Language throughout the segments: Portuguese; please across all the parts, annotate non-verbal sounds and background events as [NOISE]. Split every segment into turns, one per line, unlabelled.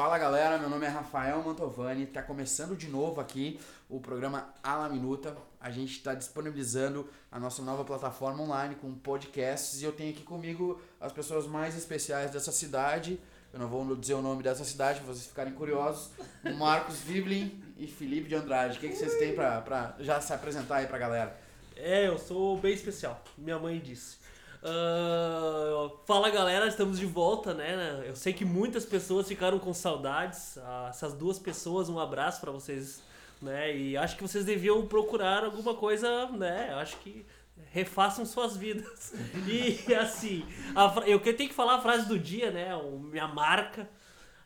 Fala galera, meu nome é Rafael Mantovani, está começando de novo aqui o programa A La Minuta. A gente está disponibilizando a nossa nova plataforma online com podcasts e eu tenho aqui comigo as pessoas mais especiais dessa cidade. Eu não vou dizer o nome dessa cidade, para vocês ficarem curiosos. Marcos [LAUGHS] Viblin e Felipe de Andrade. O que, que vocês têm para já se apresentar aí para galera?
É, eu sou bem especial, minha mãe disse. Uh, fala galera, estamos de volta, né? Eu sei que muitas pessoas ficaram com saudades. Uh, essas duas pessoas, um abraço para vocês, né? E acho que vocês deviam procurar alguma coisa, né? Acho que refaçam suas vidas. [LAUGHS] E assim, a, eu tenho que falar a frase do dia, né? Minha marca.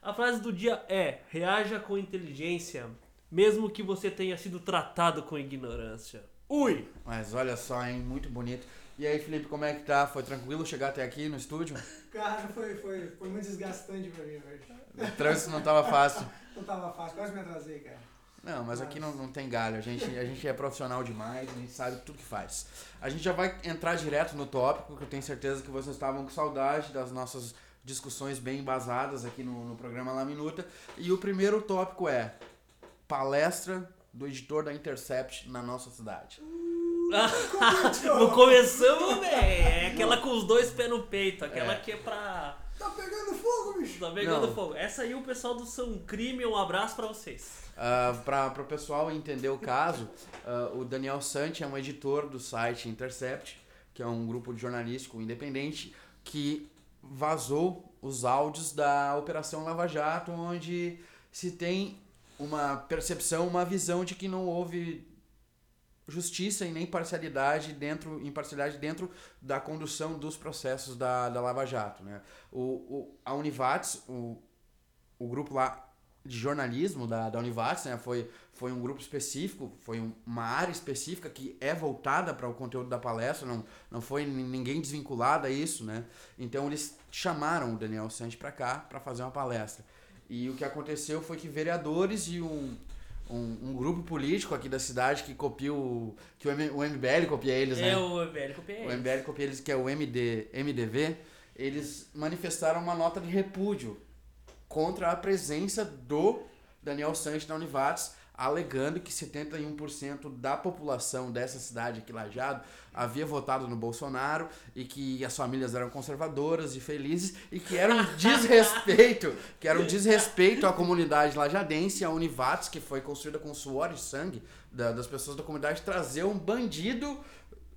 A frase do dia é: reaja com inteligência, mesmo que você tenha sido tratado com ignorância. Ui!
Mas olha só, hein? Muito bonito. E aí, Felipe, como é que tá? Foi tranquilo chegar até aqui no estúdio? [LAUGHS]
Cara, foi, foi, foi muito desgastante pra mim hoje.
O trânsito não tava fácil. [LAUGHS]
não tava fácil, quase me atrasei, cara.
Não, mas aqui não, não tem galho. A gente, a gente é profissional demais, a gente sabe tudo que faz. A gente já vai entrar direto no tópico, que eu tenho certeza que vocês estavam com saudade das nossas discussões bem embasadas aqui no, no programa La Minuta. E o primeiro tópico é palestra do editor da Intercept na nossa cidade.
Não começamos bem. É aquela com os dois pés no peito, aquela
É.
que é pra.
Tá pegando fogo, bicho!
Tá pegando
Não.
fogo. Essa aí o pessoal do São Crime, um abraço pra vocês.
Uh, para o pessoal entender o caso, ah, o Daniel Santi é um editor do site Intercept, que é um grupo jornalístico independente que vazou os áudios da Operação Lava Jato, onde se tem uma percepção, uma visão de que não houve justiça e nem parcialidade dentro, imparcialidade dentro da condução dos processos da, da Lava Jato. Né? O, o, a Univates, o, o grupo lá de jornalismo da, da Univates, né? foi, foi um grupo específico, foi um- uma área específica que é voltada para o conteúdo da palestra, não, não foi ni- ninguém desvinculado a isso, né? Então eles chamaram o Daniel Santos para cá para fazer uma palestra. E o que aconteceu foi que vereadores e um, um, um grupo político aqui da cidade que copia o. que o, M, o MBL copia eles, né?
É o Velho Copiei.
O MBL copia eles, que é o MD, MDV, eles manifestaram uma nota de repúdio contra a presença do Daniel Sanches na Univates, alegando que 71% da população dessa cidade aqui, Lajado, havia votado no Bolsonaro e que as famílias eram conservadoras e felizes e que era um [LAUGHS] desrespeito, que era um desrespeito à comunidade lajadense, a Univates, que foi construída com suor e sangue da- das pessoas da comunidade, trazer um bandido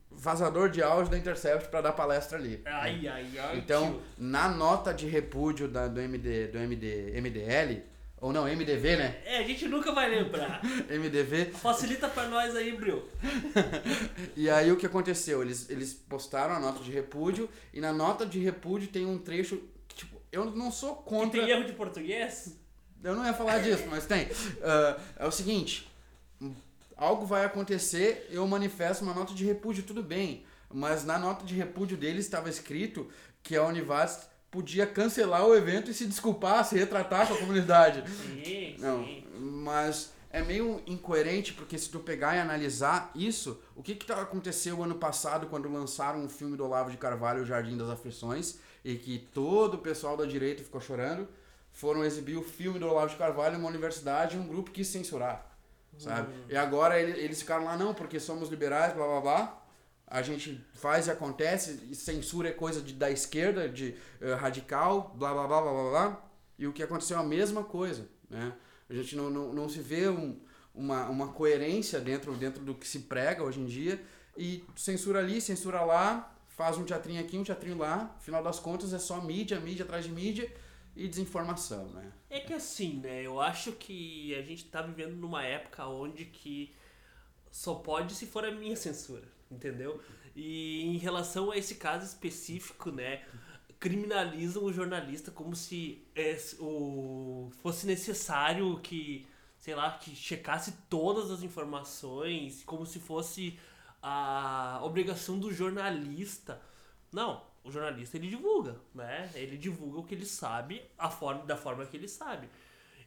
vazador de áudio da Intercept para dar palestra ali.
Ai, ai, ai.
Então,
tio.
na nota de repúdio da, do, MD, do MD, MDL, ou não, MDV, né?
É, a gente nunca vai lembrar. [LAUGHS]
MDV.
Facilita pra nós aí, Bril. [LAUGHS]
E aí o que aconteceu? Eles, eles postaram a nota de repúdio e na nota de repúdio tem um trecho que, tipo, eu não sou contra.
tem erro de português?
Eu não ia falar disso, mas tem. Ah, é o seguinte: algo vai acontecer, eu manifesto uma nota de repúdio, tudo bem. Mas na nota de repúdio deles estava escrito que a Univates podia cancelar o evento e se desculpar, se retratar com a comunidade. [LAUGHS]
Sim,
Não,
sim.
mas é meio incoerente porque se tu pegar e analisar isso, o que que tá- aconteceu ano passado quando lançaram o filme do Olavo de Carvalho, O Jardim das Aflições, e que todo o pessoal da direita ficou chorando, foram exibir o filme do Olavo de Carvalho em uma universidade e um grupo quis censurar, sabe? E agora ele- eles ficaram lá, não, porque somos liberais, blá blá blá, a gente faz e acontece, e censura é coisa de, da esquerda, de eh, radical, blá blá blá blá blá blá. E o que aconteceu é a mesma coisa, né? A gente não, não, não se vê um, uma, uma coerência dentro, dentro do que se prega hoje em dia e censura ali, censura lá, faz um teatrinho aqui, um teatrinho lá, final das contas é só mídia, mídia atrás de mídia e desinformação, né?
É que assim, né? Eu acho que a gente tá vivendo numa época onde que só pode se for a minha censura, entendeu? E em relação a esse caso específico, né? Criminalizam o jornalista como se é, o, fosse necessário que, sei lá, que checasse todas as informações, como se fosse a obrigação do jornalista. Não, o jornalista ele divulga, né? Ele divulga o que ele sabe, a forma, da forma que ele sabe.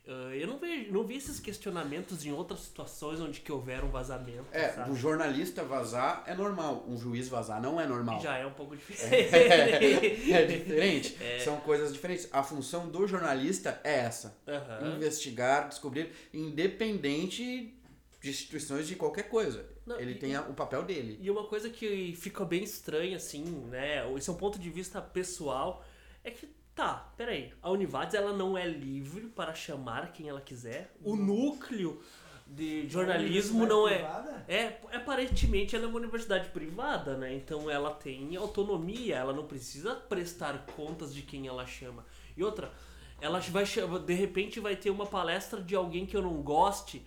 Ah, eu não, vejo, não vi esses questionamentos em outras situações onde que houver um vazamento.
É,
sabe?
o jornalista vazar é normal, um juiz vazar não é normal.
Já é um pouco [LAUGHS] difícil.
é diferente. [LAUGHS]
É.
São coisas diferentes. A função do jornalista é essa:
Aham.
investigar, descobrir, independente de instituições de qualquer coisa.
Não,
Ele
e-
tem a- o papel dele.
E uma coisa que fica bem estranha, assim, né? Esse é um ponto de vista pessoal. É que, tá, peraí. A Univates, ela não é livre para chamar quem ela quiser. O núcleo de jornalismo não é...
Privada?
É, aparentemente ela é uma universidade privada, né? Então ela tem autonomia, ela não precisa prestar contas de quem ela chama. E outra, ela vai chamar, de repente vai ter uma palestra de alguém que eu não goste.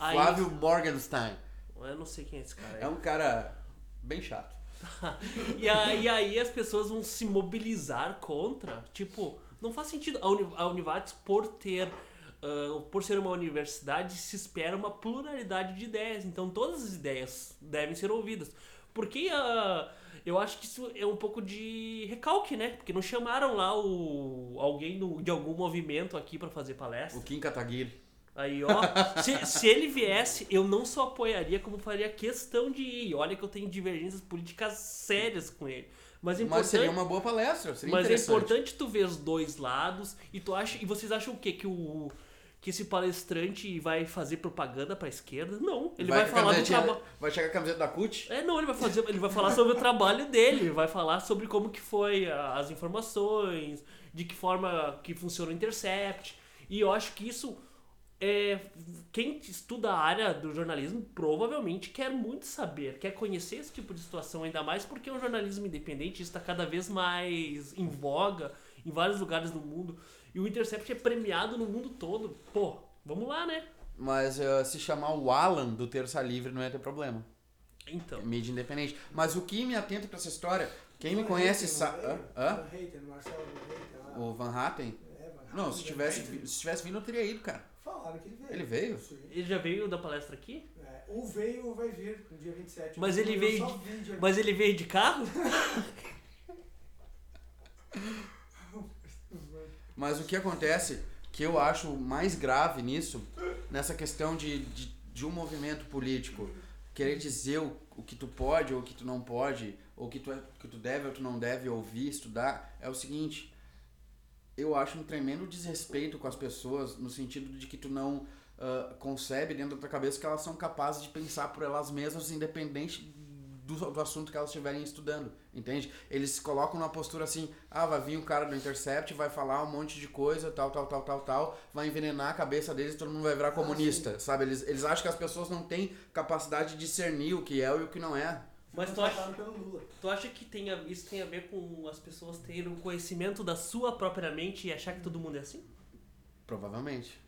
Aí,
Flávio Morgenstein.
Eu não sei quem é esse cara.
É um cara bem chato. [LAUGHS]
E aí, e aí as pessoas vão se mobilizar contra. Tipo, não faz sentido. A, a Univates, por ter. ah, por ser uma universidade, se espera uma pluralidade de ideias. Então todas as ideias devem ser ouvidas. Porque ah, eu acho que isso é um pouco de recalque, né? Porque não chamaram lá o alguém do- de algum movimento aqui pra fazer palestra.
O Kim Kataguiri.
Aí, ó, se, se ele viesse, eu não só apoiaria, como faria questão de ir. E Olha que eu tenho divergências políticas sérias com ele. Mas é
Mas seria uma boa palestra, seria
mas é importante tu ver os dois lados e tu acha e vocês acham o quê? Que o que esse palestrante vai fazer propaganda pra esquerda? Não, ele vai,
a
falar do trabalho.
Vai chegar a camiseta da CUT?
É, não, ele vai fazer, ele vai falar sobre o trabalho dele, ele vai falar sobre como que foi as informações, de que forma que funciona o Intercept. E eu acho que isso é quem estuda a área do jornalismo provavelmente quer muito saber, quer conhecer esse tipo de situação ainda mais porque o jornalismo independente está cada vez mais em voga em vários lugares do mundo e o Intercept é premiado no mundo todo. Pô, vamos lá, né?
Mas eh, se chamar o Alan do Terça Livre não ia ter problema.
Então,
Mídia independente. Mas o que me atenta pra essa história, quem me conhece sabe.
não? Van Hatten, Van Hatten.
O Van Hatten?
É, Van
Não,
Hatten,
se
Van
tivesse, se tivesse vindo, eu teria ido, cara.
Falaram que ele veio.
Ele veio?
Sim.
ele já veio da palestra aqui?
É, o veio ou vai vir no dia 27.
Mas ele veio de- Mas ele veio de carro? [LAUGHS]
Mas o que acontece, que eu acho mais grave nisso, nessa questão de, de, de um movimento político, querer dizer o, o que tu pode ou o que tu não pode, ou o que tu, é- que tu deve ou tu não deve ouvir, estudar, é o seguinte. Eu acho um tremendo desrespeito com as pessoas, no sentido de que tu não ah, concebe dentro da tua cabeça que elas são capazes de pensar por elas mesmas, independente do, do assunto que elas estiverem estudando, entende? Eles se colocam numa postura assim, ah, vai vir o cara do Intercept, vai falar um monte de coisa, tal, tal, tal, tal, tal, vai envenenar a cabeça deles e todo mundo vai virar comunista, sabe? Eles, eles acham que as pessoas não têm capacidade de discernir o que é e o que não é.
Mas tu acha,
pelo Lula.
tu acha que tem a- isso tem a ver com as pessoas terem o conhecimento da sua própria mente e achar que todo mundo é assim?
Provavelmente.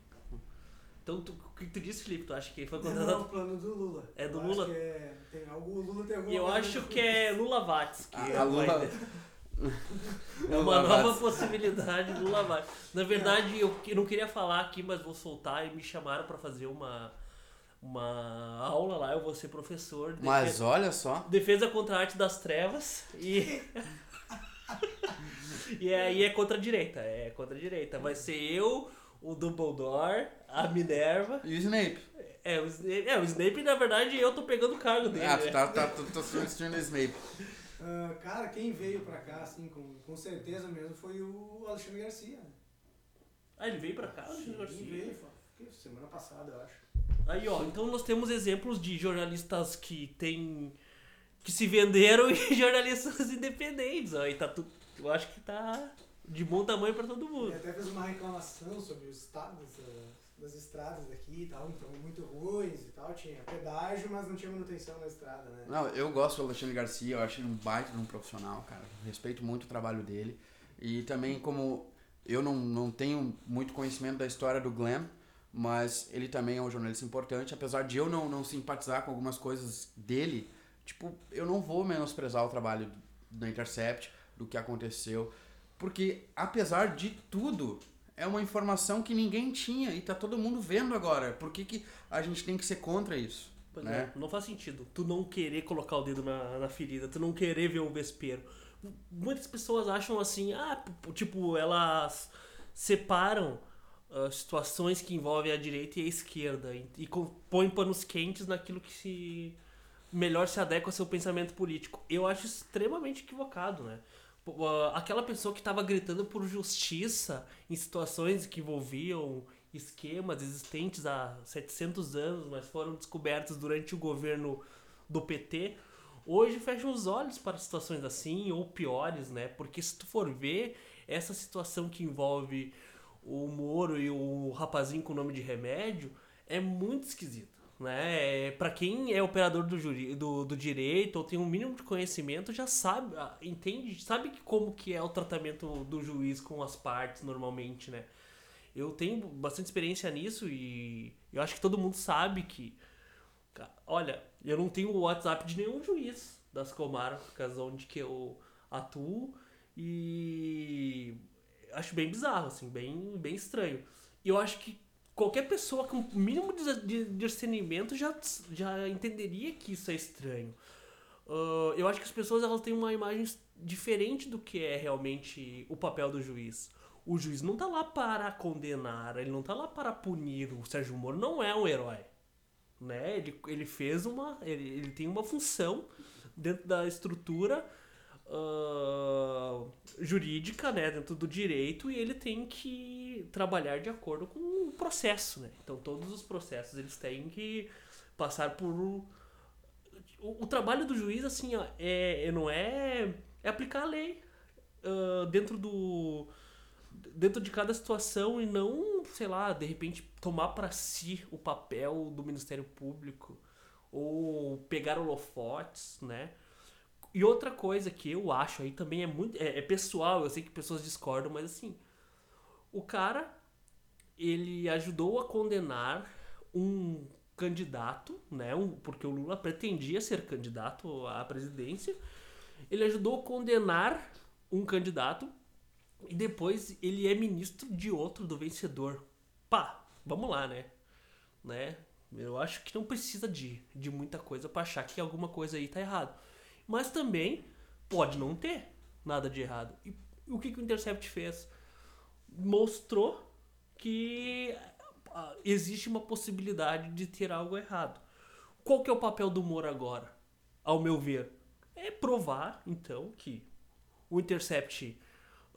Então, tu, o que tu disse, Felipe? Tu acha que foi
Não,
contratado?
o plano do Lula.
É do
Eu
Lula?
Acho que é, tem algo, o Lula tem alguma
E eu acho que é Lula Vates. Que
A- [LAUGHS]
é
a
uma
Lula-.
É uma nova possibilidade do Lula Vates. Na verdade, eu que- não queria falar aqui, mas vou soltar e me chamaram pra fazer uma, uma aula lá. Eu vou ser professor de
Mas
defesa,
olha só,
defesa contra a arte das trevas e. [LAUGHS] e aí é contra a direita. É contra a direita. Vai ser eu, o Dumbledore, a Minerva.
e o Snape?
É, o Snape, é, o Snape, na verdade, eu tô pegando o cargo dele.
Ah, tu
né?
tá, tá, tá substituindo o Snape.
Ah, cara, quem veio pra cá, assim, com, com certeza mesmo, foi o Alexandre Garcia.
Ah, ele veio pra cá? Alexandre Garcia?
veio, foi semana passada, eu acho.
Aí, ó, então nós temos exemplos de jornalistas que tem que se venderam [LAUGHS] e jornalistas independentes. E tá tudo, eu acho que tá de bom tamanho pra todo
Ele
mundo.
até fez uma reclamação sobre o estado das, das estradas daqui e tal, então muito ruins e tal. Tinha pedágio, mas não tinha manutenção na estrada, né?
Não, eu gosto do Alexandre Garcia, eu acho ele um baita de um profissional, cara. Respeito muito o trabalho dele. E também como eu não, não tenho muito conhecimento da história do Glenn, mas ele também é um jornalista importante, apesar de eu não, não simpatizar com algumas coisas dele, tipo, eu não vou menosprezar o trabalho da Intercept, do que aconteceu, porque apesar de tudo, é uma informação que ninguém tinha e tá todo mundo vendo agora. Por que, que a gente tem que ser contra isso?
Pois
né?
é, não faz sentido. Tu não querer colocar o dedo na, na ferida, tu não querer ver o vespeiro. Muitas pessoas acham assim, ah, tipo, elas separam uh, situações que envolvem a direita e a esquerda e, e põe panos quentes naquilo que se melhor se adequa ao seu pensamento político. Eu acho extremamente equivocado, né? Uh, aquela pessoa que estava gritando por justiça em situações que envolviam esquemas existentes há 700 anos, mas foram descobertos durante o governo do PT, hoje fecha os olhos para situações assim ou piores, né? Porque se tu for ver essa situação que envolve o Moro e o rapazinho com o nome de remédio é muito esquisito. Né? É, para quem é operador do, juri, do, do direito ou tem um mínimo de conhecimento já sabe, ah, entende, sabe como que é o tratamento do juiz com as partes normalmente, né? Eu tenho bastante experiência nisso e eu acho que todo mundo sabe que olha, eu não tenho o WhatsApp de nenhum juiz das comarcas onde que eu atuo e acho bem bizarro, assim, bem, bem estranho. E eu acho que qualquer pessoa com o mínimo de, discernimento já, já entenderia que isso é estranho. Uh, eu acho que as pessoas elas têm uma imagem diferente do que é realmente o papel do juiz. O juiz não tá lá para condenar, ele não tá lá para punir. O Sérgio Moro não é um herói. Né? Ele, ele fez uma. Ele, ele tem uma função dentro da estrutura uh, jurídica, né, dentro do direito, e ele tem que trabalhar de acordo com o processo, né? Então todos os processos eles têm que passar por o, o trabalho do juiz assim, ó, é, é não é é aplicar a lei uh, dentro do dentro de cada situação e não, sei lá, de repente tomar para si o papel do Ministério Público ou pegar holofotes, né? E outra coisa que eu acho aí também é muito. É, é, pessoal, eu sei que pessoas discordam, mas assim. O cara, ele ajudou a condenar um candidato, né? Um, porque o Lula pretendia ser candidato à presidência. Ele ajudou a condenar um candidato e depois ele é ministro de outro do vencedor. Pá, vamos lá, né? Né? Eu acho que não precisa de, de muita coisa para achar que alguma coisa aí tá errado. Mas também pode não ter nada de errado. E o que, que o Intercept fez? Mostrou que ah, existe uma possibilidade de ter algo errado. Qual que é o papel do Moro agora? Ao meu ver, é provar, então, que o Intercept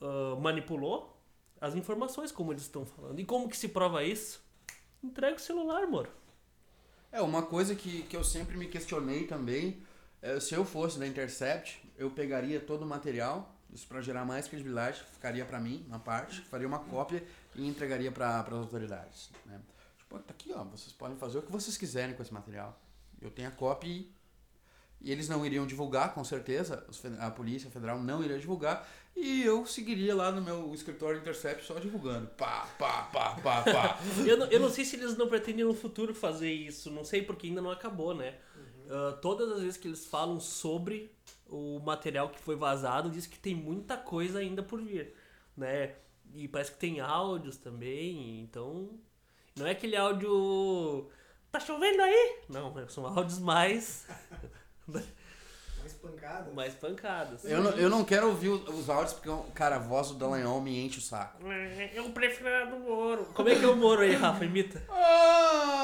uh, manipulou as informações, como eles estão falando. E como que se prova isso? Entrega o celular, Moro.
É, uma coisa que, que eu sempre me questionei também se eu fosse da Intercept, eu pegaria todo o material, isso para gerar mais credibilidade, ficaria para mim, na parte, faria uma cópia e entregaria para as autoridades. Né? Tipo, tá aqui, ó, vocês podem fazer o que vocês quiserem com esse material. Eu tenho a cópia e, e eles não iriam divulgar, com certeza, a Polícia Federal não iria divulgar, e eu seguiria lá no meu escritório Intercept só divulgando. Pá, pá, pá, pá, pá. [LAUGHS]
eu, não, eu não sei se eles não pretendem no futuro fazer isso, não sei porque ainda não acabou, né? Uh, todas as vezes que eles falam sobre o material que foi vazado, diz que tem muita coisa ainda por vir, né? E parece que tem áudios também, então não é aquele áudio tá chovendo aí? Não, são áudios mais [LAUGHS]
mais pancadas.
Mais pancadas.
Eu não, eu não quero ouvir os áudios porque, cara, a voz do Dallagnol me enche o saco.
Eu prefiro a do Moro. Como é que é o Moro aí, Rafa? Imita. [LAUGHS]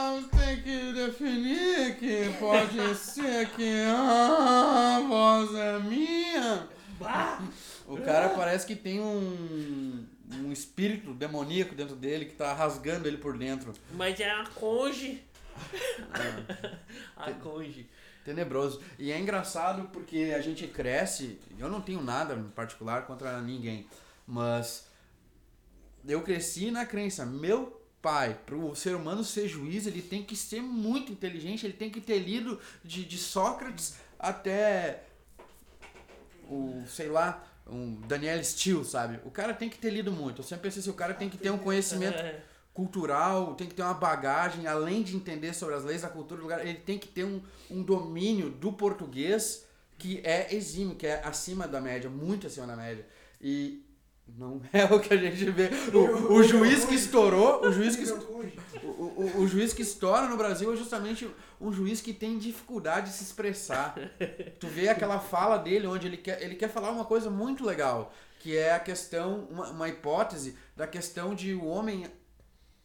Ah, tem que definir que pode ser que a voz é minha. Bah. O cara parece que tem um, um espírito demoníaco dentro dele que tá rasgando ele por dentro.
Mas é a conge. É. [LAUGHS] a conge.
Tenebroso. E é engraçado porque a gente cresce. Eu não tenho nada em particular contra ninguém, mas eu cresci na crença. Meu pai, para o ser humano ser juiz, ele tem que ser muito inteligente, ele tem que ter lido de, de Sócrates até o, sei lá, um Daniel Steele, sabe? O cara tem que ter lido muito. Eu sempre pensei assim, o cara tem que ter um conhecimento. Cultural, tem que ter uma bagagem, além de entender sobre as leis da cultura do lugar, ele tem que ter um, um domínio do português que é exímio, que é acima da média, muito acima da média. E não [LAUGHS] é o que a gente vê. O, o juiz que estourou, o juiz que, o, o, o juiz que estoura no Brasil é justamente um juiz que tem dificuldade de se expressar. Tu vê aquela fala dele onde ele quer, ele quer falar uma coisa muito legal, que é a questão, uma, uma hipótese da questão de o homem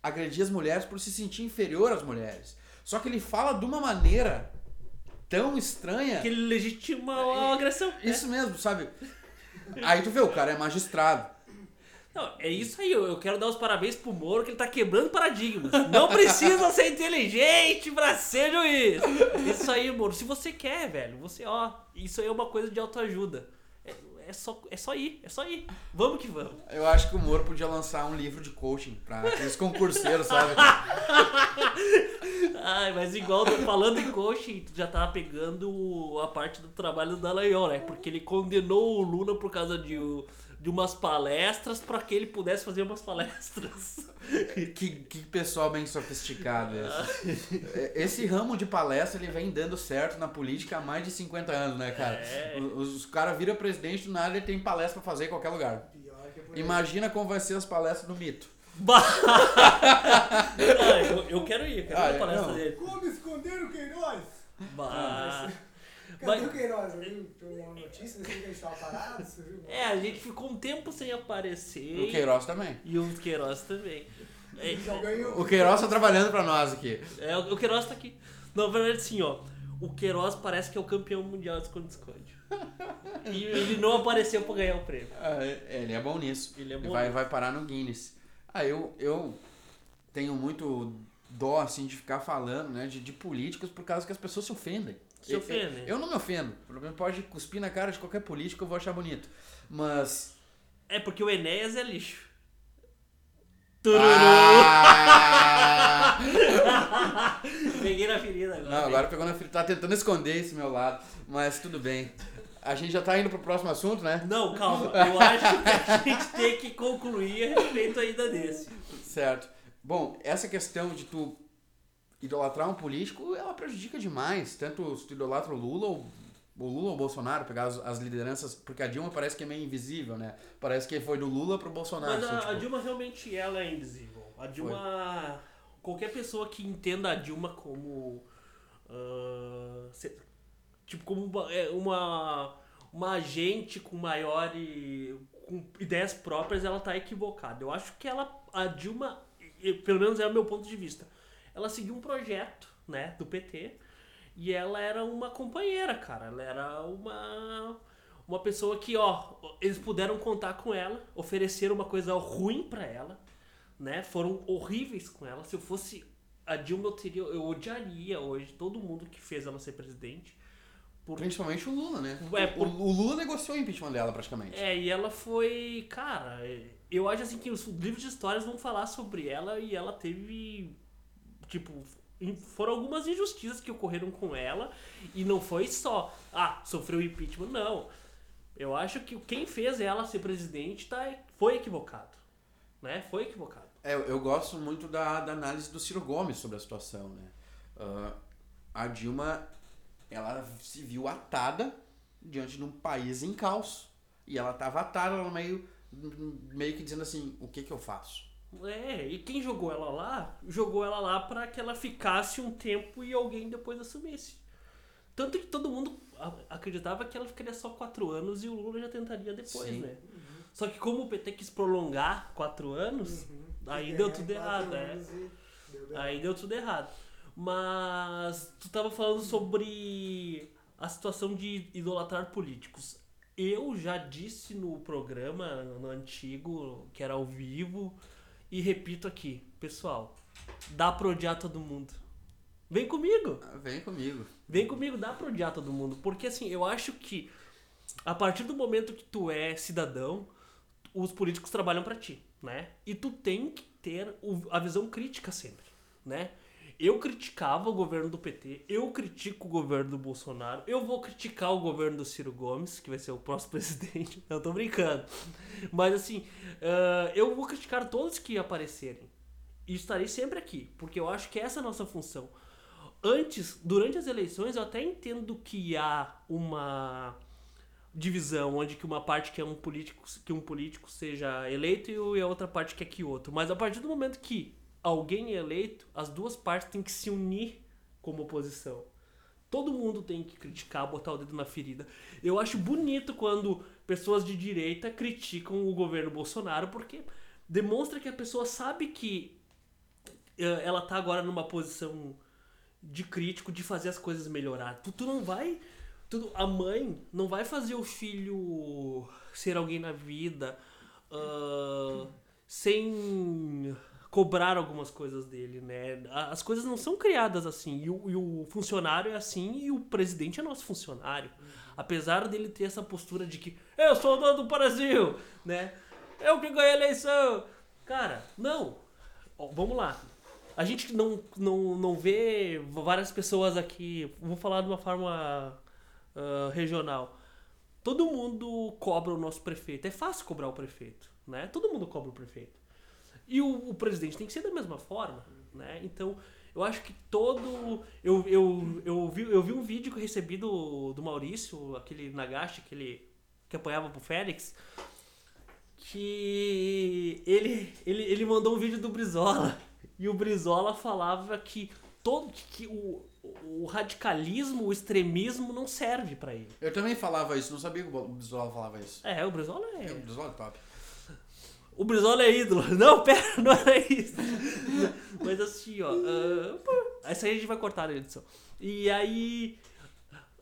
agredir as mulheres por se sentir inferior às mulheres. Só que ele fala de uma maneira tão estranha.
Que ele legitima a agressão. né?
Isso mesmo, sabe? Aí tu vê, o cara é magistrado.
Não, é isso aí, eu eu quero dar os parabéns pro Moro que ele tá quebrando paradigmas. Não precisa ser inteligente pra ser juiz. Isso aí, Moro, se você quer, velho, você, ó, isso aí é uma coisa de autoajuda. É, só, é só ir, é só ir. Vamos que vamos.
Eu acho que o Moro podia lançar um livro de coaching pra aqueles concurseiros, sabe? [LAUGHS]
Ai, mas igual falando em coaching, tu já tava pegando a parte do trabalho do Dallagnol, né? Porque ele condenou o Lula por causa de, o- de umas palestras pra que ele pudesse fazer umas palestras. [LAUGHS]
Que, que pessoal bem sofisticado esse. [LAUGHS] Esse ramo de palestra ele vem dando certo na política há mais de 50 anos, né, cara?
É.
Os, os caras viram presidente do nada ele tem palestra pra fazer em qualquer lugar.
É.
Imagina como vai ser as palestras do mito.
Bah! [LAUGHS] Ah, eu, eu quero ir, eu quero
Ah,
ir na palestra
não.
dele.
Como esconder o Queiroz?
Bah.
Cadê
Mas-
o Queiroz? Eu vi uma notícia que a gente tava parado, você viu?
É, a gente ficou um tempo sem aparecer.
O Queiroz também.
E o Queiroz também. É.
O Queiroz tá trabalhando pra nós aqui.
é, o Queiroz tá aqui. Na verdade, assim, ó. O Queiroz parece que é o campeão mundial de esconde-esconde. [LAUGHS] E ele não apareceu pra ganhar o prêmio.
Ah, Ele é bom nisso.
Ele é bom
vai,
nisso.
vai parar no Guinness. Ah, eu, eu tenho muito dó, assim, de ficar falando, né, de, de políticos por causa que as pessoas se ofendem.
Se ofendem.
Eu, eu não me ofendo. Pelo menos pode cuspir na cara de qualquer político, eu vou achar bonito. Mas...
É porque o Enéas é lixo.
Ah! [LAUGHS]
Peguei na ferida agora.
Não, agora pegou na frente. Tá tentando esconder esse meu lado, mas tudo bem. A gente já tá indo pro próximo assunto, né?
Não, calma. Eu acho que a gente tem que concluir a respeito ainda desse.
Certo. Bom, essa questão de tu idolatrar um político, ela prejudica demais. Tanto se tu idolatra o Lula ou o Lula ou o Bolsonaro, pegar as, as lideranças, porque a Dilma parece que é meio invisível, né? Parece que foi do Lula pro Bolsonaro.
Mas
assim,
a, a
tipo,
Dilma realmente ela é invisível. A Dilma. Qualquer pessoa que entenda a Dilma como. ah, se- tipo, como uma, é, uma, agente com maior. e- com ideias próprias, ela tá equivocada. Eu acho que ela. A Dilma, pelo menos é o meu ponto de vista. Ela seguiu um projeto, né, do PT. E ela era uma companheira, cara. Ela era uma uma pessoa que, ó, eles puderam contar com ela, ofereceram uma coisa ruim pra ela, né? Foram horríveis com ela. Se eu fosse a Dilma, eu teria, eu odiaria hoje todo mundo que fez ela ser presidente. Por...
Principalmente o Lula, né?
É,
o,
por-
o Lula negociou o impeachment dela, praticamente.
É, e ela foi, cara, eu acho assim que os livros de histórias vão falar sobre ela e ela teve tipo foram algumas injustiças que ocorreram com ela e não foi só, ah, sofreu impeachment, não. Eu acho que quem fez ela ser presidente tá, foi equivocado. Né? Foi equivocado.
É, eu, gosto muito da, da análise do Ciro Gomes sobre a situação, né? Ah, a Dilma, ela se viu atada diante de um país em caos. E ela estava atada, ela meio, meio que dizendo assim, o que que eu faço?
É, e quem jogou ela lá, jogou ela lá pra que ela ficasse um tempo e alguém depois assumisse. Tanto que todo mundo acreditava que ela ficaria só quatro anos e o Lula já tentaria depois,
Sim.
né? Só que como o PT quis prolongar quatro anos, aí
É,
deu tudo errado, é.
e deu.
Aí deu tudo errado. Mas tu tava falando sobre a situação de idolatrar políticos. Eu já disse no programa, no antigo, que era ao vivo, e repito aqui, pessoal, dá pra odiar todo mundo. Vem comigo!
Ah, Vem comigo.
Vem comigo, dá pra odiar todo mundo. Porque assim, eu acho que a partir do momento que tu é cidadão, os políticos trabalham pra ti, né? E tu tem que ter a visão crítica sempre, né? Eu criticava o governo do PT, eu critico o governo do Bolsonaro, eu vou criticar o governo do Ciro Gomes, que vai ser o próximo [LAUGHS] presidente. Eu tô brincando. Mas assim, ah, eu vou criticar todos que aparecerem. E estarei sempre aqui, porque eu acho que essa é a nossa função antes, durante as eleições, eu até entendo que há uma divisão onde que uma parte quer um político que um político seja eleito e a outra parte quer que outro. Mas a partir do momento que alguém eleito, as duas partes têm que se unir como oposição. Todo mundo tem que criticar, botar o dedo na ferida. Eu acho bonito quando pessoas de direita criticam o governo Bolsonaro porque demonstra que a pessoa sabe que eh, ela tá agora numa posição de crítico de fazer as coisas melhorar. Tu, tu não vai. Tu, a mãe não vai fazer o filho ser alguém na vida ah, sem cobrar algumas coisas dele, né? As coisas não são criadas assim. E o, e o funcionário é assim e o presidente é nosso funcionário. Apesar dele ter essa postura de que eu sou o dono do Brasil, né? Eu que ganhei a eleição. Cara, não. Ó, vamos lá. A gente não, não, não vê várias pessoas aqui. Vou falar de uma forma ah, regional. Todo mundo cobra o nosso prefeito. É fácil cobrar o prefeito, né? Todo mundo cobra o prefeito. E o, o presidente tem que ser da mesma forma, né? Então, eu acho que todo... Eu, eu, eu, vi, eu vi um vídeo que eu recebi do, do Maurício, aquele Nagashi, aquele que apanhava pro Félix, que ele, ele, ele mandou um vídeo do Brizola. E o Brizola falava que todo que o, o radicalismo, o extremismo não serve pra ele.
Eu também falava isso, não sabia que o Brizola falava isso.
É, o Brizola é.
O Brizola é top.
O Brizola é ídolo. [LAUGHS] Não, pera, não era isso. Mas assim, ó. pô, essa aí a gente vai cortar na edição. E aí.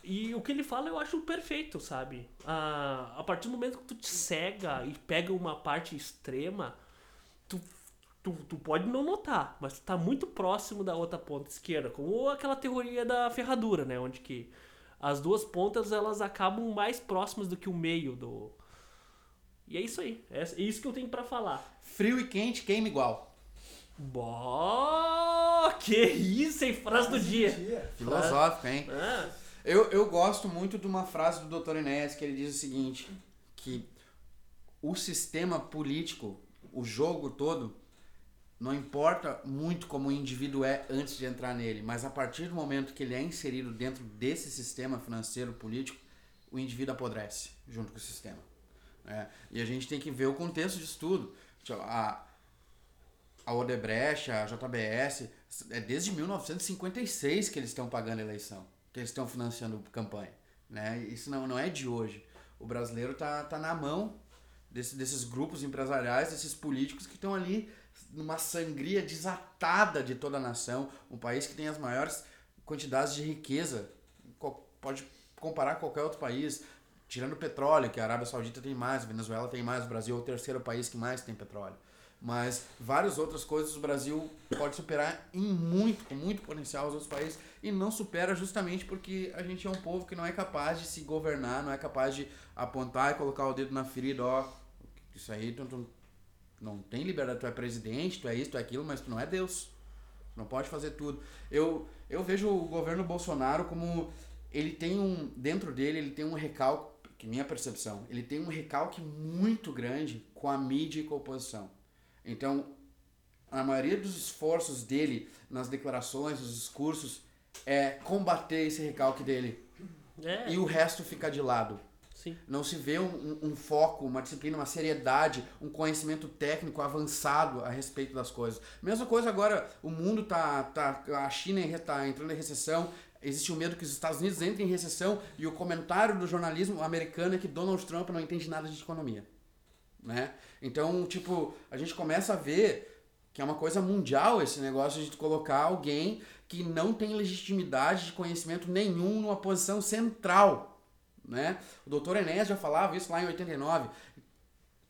E o que ele fala eu acho perfeito, sabe? Ah, a partir do momento que tu te cega e pega uma parte extrema, tu, tu, tu pode não notar, mas tu tá muito próximo da outra ponta esquerda. Como aquela teoria da ferradura, né? Onde que as duas pontas elas acabam mais próximas do que o meio do. E é isso aí. É isso que eu tenho pra falar.
Frio e quente queima igual.
Bó, que isso, hein? Frase do dia.
Filosófico, hein?
Ah,
Eu, eu gosto muito de uma frase do Dr. Enéas que ele diz o seguinte, que o sistema político, o jogo todo, não importa muito como o indivíduo é antes de entrar nele, mas a partir do momento que ele é inserido dentro desse sistema financeiro político, o indivíduo apodrece junto com o sistema. Né? E a gente tem que ver o contexto disso tudo. Tipo, A, a Odebrecht, a JBS, é desde 1956 que eles estão pagando eleição, que eles estão financiando campanha. Né? Isso não, não é de hoje. O brasileiro tá, tá na mão desse, desses grupos empresariais, desses políticos que estão ali numa sangria desatada de toda a nação, um país que tem as maiores quantidades de riqueza, pode comparar com qualquer outro país, tirando o petróleo, que a Arábia Saudita tem mais, a Venezuela tem mais, o Brasil é o terceiro país que mais tem petróleo. Mas várias outras coisas o Brasil pode superar em muito, com muito potencial os outros países e não supera justamente porque a gente é um povo que não é capaz de se governar, não é capaz de apontar e colocar o dedo na ferida, ó, isso aí tu, tu não tem liberdade, tu é presidente, tu é isso, tu é aquilo, mas tu não é Deus. Tu não pode fazer tudo. Eu, eu vejo o governo Bolsonaro como ele tem um dentro dele, ele tem um recalque, que minha percepção, ele tem um recalque muito grande com a mídia e com a oposição. Então, a maioria dos esforços dele nas declarações, nos discursos, é combater esse recalque dele.
é,
E o resto fica de lado.
sim.
Não se vê um, um- um foco, uma disciplina, uma seriedade, um conhecimento técnico avançado a respeito das coisas. Mesma coisa agora, o mundo tá, tá a China está entrando em recessão, existe o medo que os Estados Unidos entrem em recessão e o comentário do jornalismo americano é que Donald Trump não entende nada de economia, né? Então, tipo, a gente começa a ver que é uma coisa mundial esse negócio de colocar alguém que não tem legitimidade de conhecimento nenhum numa posição central, né? O doutor Enéas já falava isso lá em 89.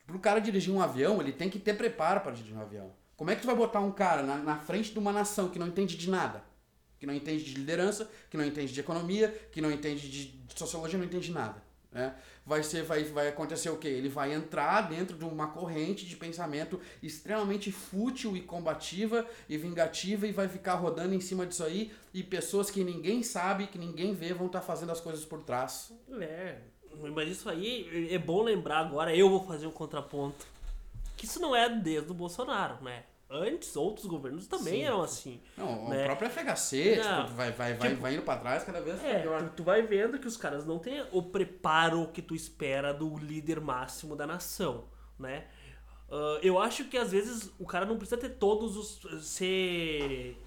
Para o cara dirigir um avião, ele tem que ter preparo para dirigir um avião. Como é que tu vai botar um cara na, na frente de uma nação que não entende de nada? Que não entende de liderança, que não entende de economia, que não entende de, sociologia, não entende de nada. Né? Vai, ser, vai, vai acontecer o quê? Ele vai entrar dentro de uma corrente de pensamento extremamente fútil e combativa e vingativa e vai ficar rodando em cima disso aí e pessoas que ninguém sabe, que ninguém vê, vão estar fazendo as coisas por trás.
É, mas isso aí é bom lembrar agora, eu vou fazer um contraponto. Que isso não é desde o Bolsonaro, né? Antes, outros governos também
Sim.
eram assim.
Não,
Né?
o próprio FHC,
Não.
tipo, vai, vai, vai,
Tipo-
vai indo pra trás cada vez
É,
pior.
tu, tu vai vendo que os caras não têm o preparo que tu espera do líder máximo da nação, né? Ah, eu acho que às vezes o cara não precisa ter todos os. ser.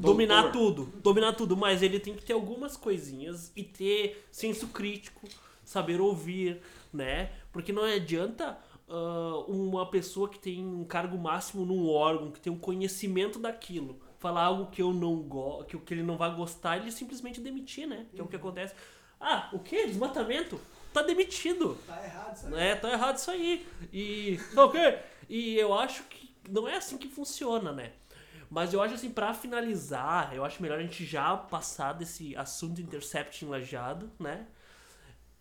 dominar tudo. Dominar tudo, mas ele tem que ter algumas coisinhas e ter senso crítico, saber ouvir, né? Porque não adianta ah, uma pessoa que tem um cargo máximo num órgão, que tem um conhecimento daquilo, falar algo que eu não gosto, que, que ele não vai gostar, ele simplesmente demitir, né? Que é o que acontece. Ah, o que? Desmatamento? Tá demitido.
Tá errado isso aí.
É, tá errado isso aí. E. Tá ok? E eu acho que não é assim que funciona, né? Mas eu acho assim, pra finalizar, eu acho melhor a gente já passar desse assunto intercept enlajado, né?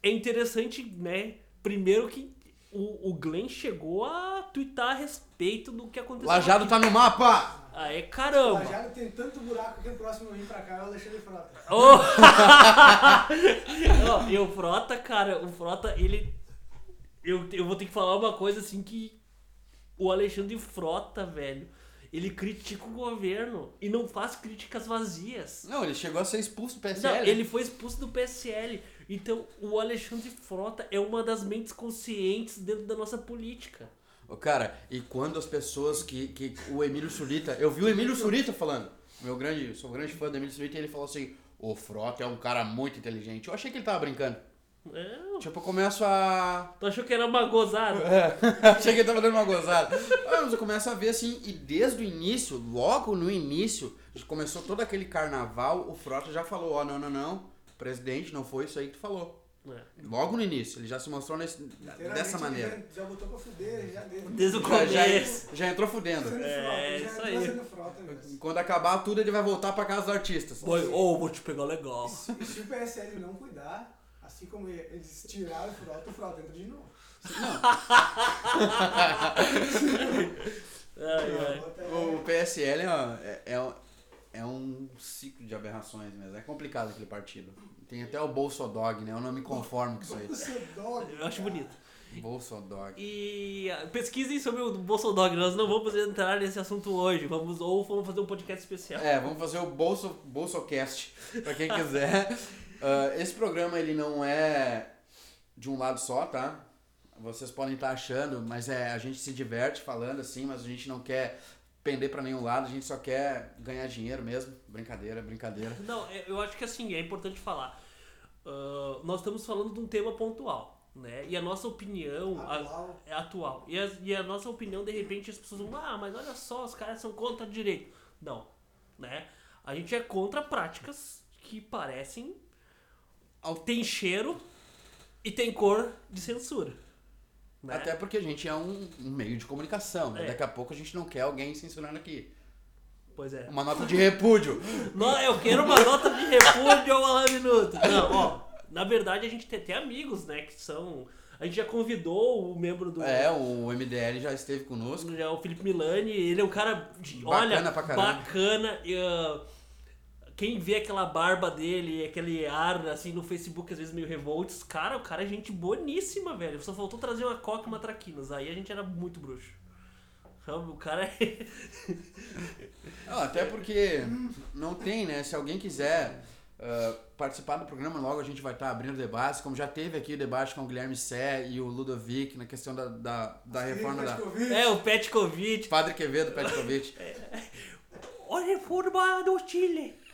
É interessante, né? Primeiro que o, o Glenn chegou a twittar a respeito do que aconteceu.
Lajado
aqui.
tá no mapa!
Aê, caramba!
Lajado tem tanto buraco que o próximo vem pra cá é o Alexandre Frota.
Oh! [LAUGHS] Ó, e o Frota, cara, o Frota, ele. Eu, eu vou ter que falar uma coisa assim que. O Alexandre Frota, velho, ele critica o governo e não faz críticas vazias.
Não, ele chegou a ser expulso do
Não,
PSL.
ele foi expulso do PSL. Então, o Alexandre Frota é uma das mentes conscientes dentro da nossa política.
Ô, cara, e quando as pessoas que, que. O Emílio Surita. Eu vi o Emílio Surita falando. Meu grande. Sou grande fã do Emílio Surita e ele falou assim: o Frota é um cara muito inteligente. Eu achei que ele tava brincando.
É,
Tipo, eu começo a.
tu achou que era uma gozada?
É, [LAUGHS] achei que ele tava dando uma gozada. Ah, Mas eu começo a ver assim, e desde o início, logo no início, começou todo aquele carnaval, o Frota já falou: ó, não, não, não, presidente, não foi isso aí que tu falou.
É.
Logo no início, ele já se mostrou nesse, dessa maneira.
Já, já botou pra fuder, já deu.
Desde o
Já, já,
começo.
já entrou fudendo.
É,
já
isso
entrou
aí.
sendo frota mesmo.
Quando acabar tudo, ele vai voltar pra casa dos artistas.
Oi, ô, vou te pegar legal.
E se o PSL não cuidar, assim como eles tiraram o Frota, o Frota entra de novo. [LAUGHS]
Ai, ai.
É-
O PSL é, é, é um- ciclo de aberrações mesmo. É complicado aquele partido. Tem até o Bolsodog, né? Eu não me conformo com isso aí.
Você é dog,
Eu acho bonito.
Bolsodog.
E ah, pesquisem sobre o Bolsonaro. Nós não vamos entrar nesse assunto hoje. Vamos, ou vamos fazer um podcast especial.
É, vamos fazer o Bolso, Bolsocast, pra quem quiser. [LAUGHS] Ah, esse programa, ele não é de um lado só, tá? Vocês podem estar achando, mas é, a gente se diverte falando assim, mas a gente não quer pender pra nenhum lado, a gente só quer ganhar dinheiro mesmo. Brincadeira, brincadeira.
Não, é- eu acho que assim, é importante falar. Ah, nós estamos falando de um tema pontual, né? E a nossa opinião a-
Atual.
é atual. E a, e a nossa opinião, de repente, as pessoas vão, ah, mas olha só, os caras são contra o direito. Não, né? A gente é contra práticas que parecem. tem cheiro e tem cor de censura. Né?
Até porque a gente é um, um meio de comunicação, né?
É.
Daqui a pouco a gente não quer alguém censurando aqui.
Pois é.
Uma nota de repúdio. [LAUGHS]
Não, eu quero uma nota de repúdio ao Alain Minuto. Não, ó. Na verdade, a gente tem até amigos, né? Que são. A gente já convidou o membro do.
É, o MDL já esteve conosco.
Já, o Felipe Milani, ele é um cara. de-
Bacana
olha,
pra caramba.
bacana. e, ah, quem vê aquela barba dele, aquele ar assim no Facebook, às vezes meio revoltos, cara, o cara é gente boníssima, velho. Só faltou trazer uma coca e uma traquinas. Aí a gente era muito bruxo. Sabe, O cara é. [LAUGHS]
Não, até porque não tem, né? Se alguém quiser ah, participar do programa, logo a gente vai estar abrindo debates, como já teve aqui o debate com o Guilherme Sé e o Ludovic na questão da, da, da reforma da.
É, o Petkovic.
Padre Quevedo, Petkovic. [LAUGHS]
Olha, forma do Chile.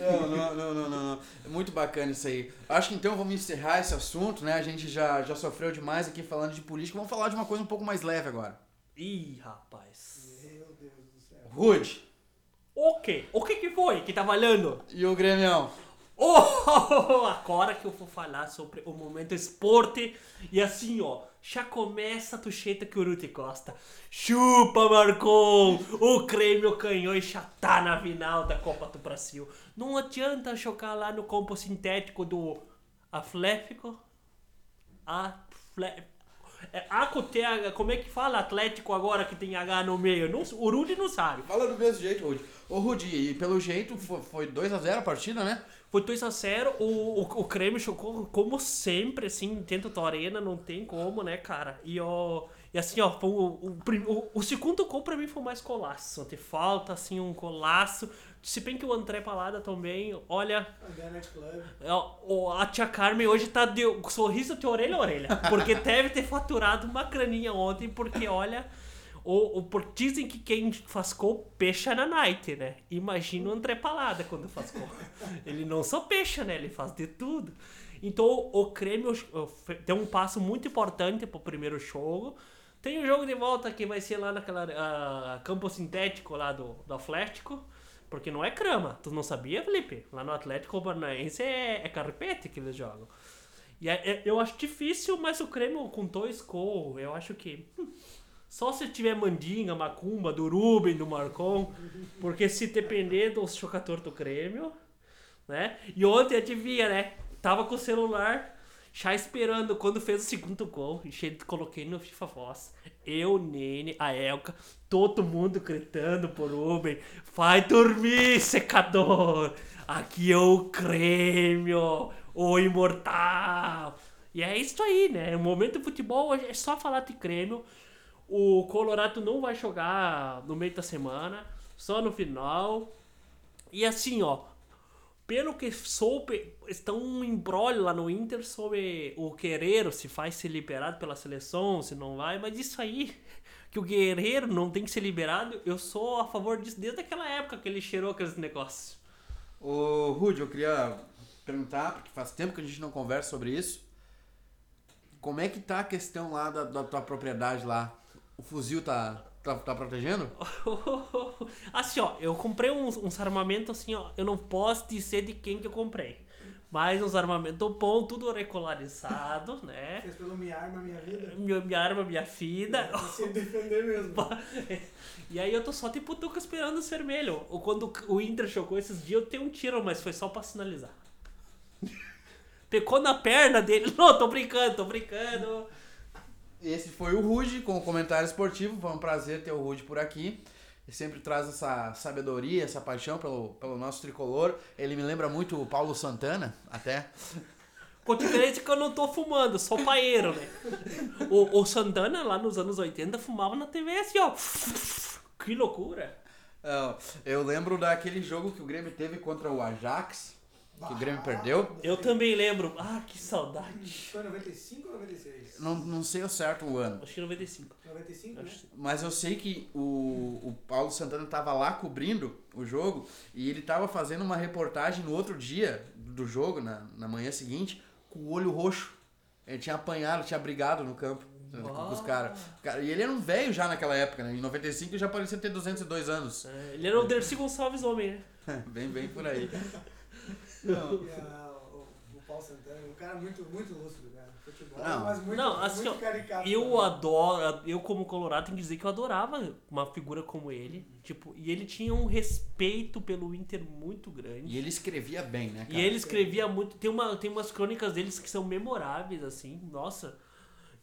Não, não, não, não, não, não. É muito bacana isso aí. Acho que então vamos encerrar esse assunto, né? A gente já, já sofreu demais aqui falando de política. Vamos falar de uma coisa um pouco mais leve agora.
Ih, rapaz.
Meu Deus do céu.
Rude
O quê? O que que foi que tá valendo?
e o Grêmio.
Oh, [LAUGHS] agora que eu vou falar sobre o momento esporte e assim, ó, já começa do jeito que o Ruti gosta. Chupa, Marcon! O Grêmio ganhou e já tá na final da Copa do Brasil. Não adianta jogar lá no campo sintético do Atlético. Atlético. É, A com T, como é que fala Atlético agora que tem H no meio? Não, o Rudy não sabe.
Fala do mesmo jeito, Rude. Ô, Rude, e pelo jeito fo- foi 2x0 a partida, né?
Foi 2x0, o, o, o Grêmio jogou como sempre, assim, dentro da arena, não tem como, né, cara? E, ó, e assim, ó, o, o, o, o segundo gol pra mim foi mais colaço. Te falta, assim, um colaço. Se bem que o André Palada também, olha, ó, a tia Carmen hoje tá de sorriso de orelha a orelha. Porque deve ter faturado uma graninha ontem, porque olha. O, dizem que quem faz gol pecha na night, né? Imagina o André Palada quando faz gol. [LAUGHS] Ele não só pecha, né? Ele faz de tudo. Então o Grêmio uh, tem um passo muito importante pro primeiro jogo. Tem o jogo de volta que vai ser lá naquela ah, campo sintético lá do, do Atlético. Porque não é crama. Tu não sabia, Felipe? Lá no Atlético Paranaense é, é carpete que eles jogam. E é- é- eu acho difícil, mas o Grêmio com dois gols, eu acho que. hum, só se tiver Mandinga, Macumba, do Ruben, do Marcon. Porque se depender do jogador do Grêmio, né? E ontem, adivinha, né? Tava com o celular já esperando quando fez o segundo gol. E coloquei no FIFA Voz. Eu, Nene, a Elka, todo mundo gritando por Ruben. Vai dormir, secador! Aqui é o Grêmio, o imortal! E é isso aí, né? O momento do futebol hoje é só falar de Grêmio. O Colorado não vai jogar no meio da semana, só no final. E assim, ó, pelo que soube, está um embrólio lá no Inter sobre o Guerreiro, se faz ser liberado pela seleção, se não vai, mas isso aí, [LAUGHS] que o Guerreiro não tem que ser liberado, eu sou a favor disso desde aquela época que ele cheirou aqueles negócios.
Ô, Rude, eu queria perguntar, porque faz tempo que a gente não conversa sobre isso. Como é que tá a questão lá da, da tua propriedade lá? O fuzil tá, tá, tá protegendo? [LAUGHS]
assim, ó, eu comprei uns, uns armamentos assim, ó, eu não posso dizer de quem que eu comprei. Mas uns armamentos bons, tudo regularizado, [LAUGHS] né?
Fez pelo Minha Arma Minha Vida.
Minha, minha arma, minha fida.
Pra se defender mesmo. [LAUGHS]
E aí eu tô só tipo tuca esperando os vermelhos. Ou quando o Inter jogou esses dias, eu tenho um tiro, mas foi só pra sinalizar. Pecou na perna dele. Não, tô brincando, tô brincando.
Esse foi o Rude com o comentário esportivo. Foi um prazer ter o Rude por aqui. Ele sempre traz essa sabedoria, essa paixão pelo, pelo nosso tricolor. Ele me lembra muito o Paulo Santana, até. [LAUGHS]
Com diferença que eu não tô fumando, sou paeiro, né? O, o Santana lá nos anos 80 fumava na TV assim, ó. Que loucura.
Ah, Eu lembro daquele jogo que o Grêmio teve contra o Ajax, que o Grêmio perdeu.
Eu também lembro. Ah, que saudade.
Foi 95 ou 96?
Não, não sei o certo o ano.
Acho que 95.
95, né?
Mas eu sei que o, o Paulo Santana tava lá cobrindo o jogo e ele tava fazendo uma reportagem no outro dia do jogo, na, na manhã seguinte, com o olho roxo. Ele tinha apanhado, tinha brigado no campo com, com os caras. Cara, E ele era um velho já naquela época, né? Em 95 ele já parecia ter 202 anos.
É, ele era o Dercy Gonçalves homem, né? [LAUGHS]
bem, bem por aí. [LAUGHS]
Não, e a- o, o Paulo Santana, um cara muito, muito lúcido, cara. Futebol,
Não.
mas muito,
Não, assim,
muito caricato.
Eu
também.
adoro, eu como colorado tenho que dizer que eu adorava uma figura como ele, tipo, e ele tinha um respeito pelo Inter muito grande.
E ele escrevia bem, né, cara?
E ele escrevia muito, tem uma tem umas crônicas deles que são memoráveis assim, nossa.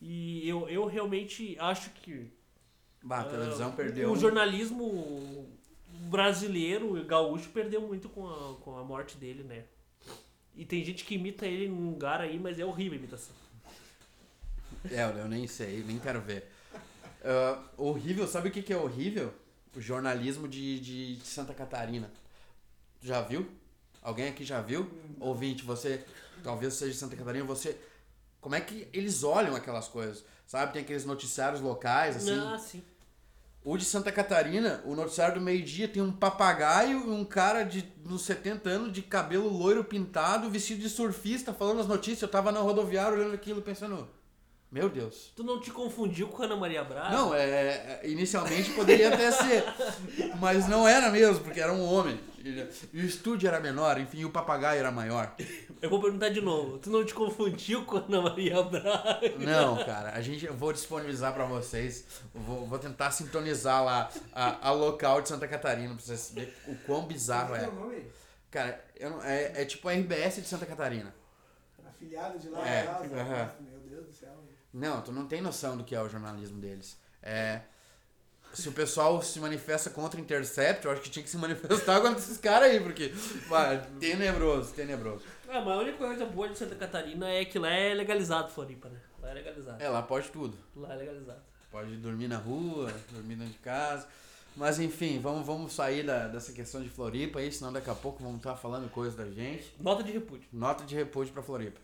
E eu, eu realmente acho que
Bah, a televisão
ah,
perdeu.
o jornalismo brasileiro, o gaúcho perdeu muito com a, com a morte dele, né? E tem gente que imita ele num lugar aí, mas é horrível a imitação.
É, eu nem sei, nem quero ver. Ah, horrível, sabe o que, que é horrível? O jornalismo de, de, de Santa Catarina. Já viu? Alguém aqui já viu? Ouvinte, você, talvez seja de Santa Catarina, você. Como é que eles olham aquelas coisas? Sabe? Tem aqueles noticiários locais, assim.
Ah, sim.
O de Santa Catarina, o noticiário do meio-dia tem um papagaio e um cara de uns 70 anos de cabelo loiro pintado, vestido de surfista, falando as notícias. Eu tava na rodoviária olhando aquilo pensando, meu Deus.
Tu não te confundiu com a Ana Maria Braga?
Não, é, é, inicialmente poderia até ser, mas não era mesmo, porque era um homem. E o estúdio era menor, enfim, o papagaio era maior.
Eu vou perguntar de novo. Tu não te confundiu com a Ana Maria Braga?
Não, cara, a gente eu vou disponibilizar pra vocês, vou, vou tentar sintonizar lá a, a local de Santa Catarina pra vocês verem o quão bizarro
Como é
é.
que é o nome?
Cara, eu não- é, é tipo a RBS de Santa Catarina.
Afiliado de lá,
É,
lá,
aham.
Meu Deus do céu.
Não, tu não tem noção do que é o jornalismo deles. É. Se o pessoal se manifesta contra o Intercept, eu acho que tinha que se manifestar [LAUGHS] contra esses caras aí, porque. Vai, tenebroso, tenebroso.
Ah, mas a única coisa boa de Santa Catarina é que lá é legalizado Floripa, né? Lá é legalizado.
É, lá pode tudo.
Lá é legalizado.
Pode dormir na rua, dormir dentro de casa. Mas enfim, vamos, vamos sair da, dessa questão de Floripa aí, senão daqui a pouco vamos estar falando coisas da gente.
Nota de repúdio.
Nota de repúdio pra Floripa.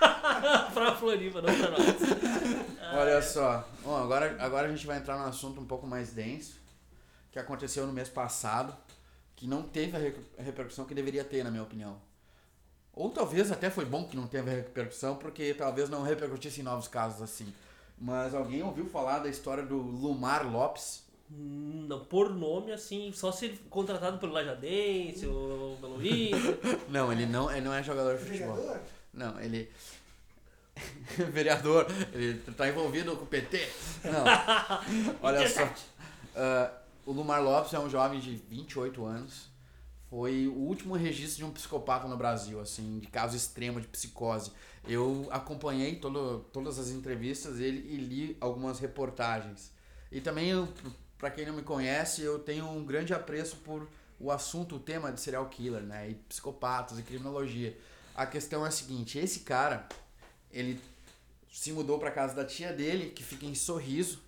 [LAUGHS]
pra Floripa, não pra nós. [LAUGHS]
Olha só, Bom, agora, agora a gente vai entrar num assunto um pouco mais denso, que aconteceu no mês passado, que não teve a re- a repercussão que deveria ter, na minha opinião. Ou talvez até foi bom que não teve repercussão, porque talvez não repercutisse em novos casos assim. Mas alguém ouviu falar da história do Lumar Lopes?
Hum, Não, por nome, assim, só se contratado pelo Lajadense ou pelo Inter. [LAUGHS]
Não, ele não, ele não é jogador de futebol.
Vereador?
Não, ele. [LAUGHS] Vereador, ele tá envolvido com o PT? Não. [LAUGHS] Olha só. Ah, o Lumar Lopes é um jovem de 28 anos. Foi o último registro de um psicopata no Brasil, assim, de caso extremo de psicose. Eu acompanhei todo, todas as entrevistas dele e li algumas reportagens. E também, pra quem não me conhece, eu tenho um grande apreço por o assunto, o tema de serial killer, né? E psicopatas e criminologia. A questão é a seguinte, esse cara, ele se mudou pra casa da tia dele, que fica em Sorriso,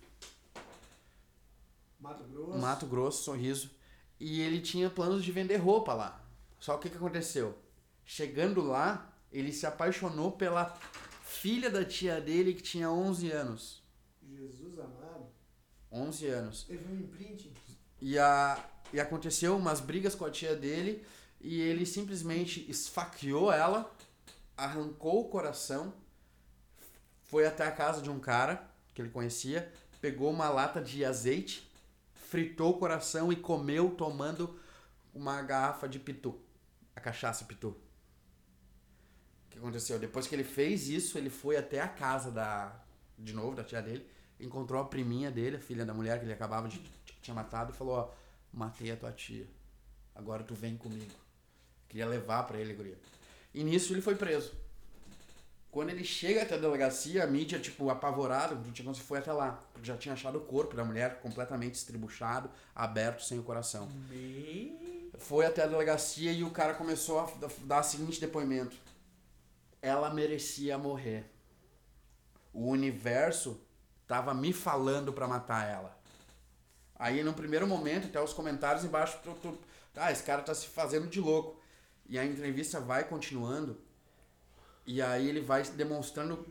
Mato Grosso.
Mato Grosso, Sorriso, e ele tinha planos de vender roupa lá. Só que o que aconteceu? Chegando lá, ele se apaixonou pela filha da tia dele que tinha 11 anos.
Jesus amado.
11 anos.
Teve um imprint.
E, a, e aconteceu umas brigas com a tia dele e ele simplesmente esfaqueou ela, arrancou o coração, foi até a casa de um cara que ele conhecia, pegou uma lata de azeite, fritou o coração e comeu tomando uma garrafa de pitu, a cachaça pitu. O que aconteceu? Depois que ele fez isso, ele foi até a casa da de novo da tia dele, encontrou a priminha dele, a filha da mulher que ele acabava de tinha matado e falou, ó, matei a tua tia. Agora tu vem comigo. Queria levar pra ele, guria. E nisso ele foi preso. Quando ele chega até a delegacia, a mídia, tipo, apavorada, o Tião se foi até lá. porque Já tinha achado o corpo da mulher completamente estribuchado, aberto, sem o coração. Foi até a delegacia e o cara começou a dar o seguinte depoimento. Ela merecia morrer. O universo tava me falando pra matar ela. Aí no primeiro momento, até os comentários embaixo, tu, tu, ah, esse cara tá se fazendo de louco. E a entrevista vai continuando. E aí ele vai demonstrando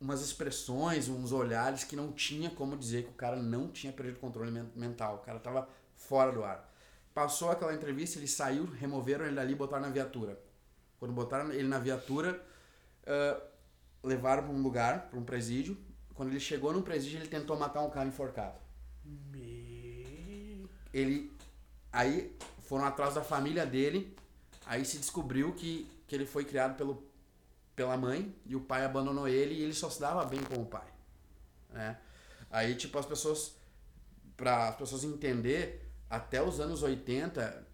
umas expressões, uns olhares que não tinha como dizer que o cara não tinha perdido controle men- mental. O cara tava fora do ar. Passou aquela entrevista, ele saiu, removeram ele dali e botaram na viatura. Quando botaram ele na viatura, ah, levaram para um lugar, para um presídio. Quando ele chegou no presídio, ele tentou matar um cara enforcado.
Me...
Ele aí foram atrás da família dele, aí se descobriu que, que ele foi criado pelo, pela mãe e o pai abandonou ele e ele só se dava bem com o pai, né? Aí tipo as pessoas para as pessoas entender, até os anos 80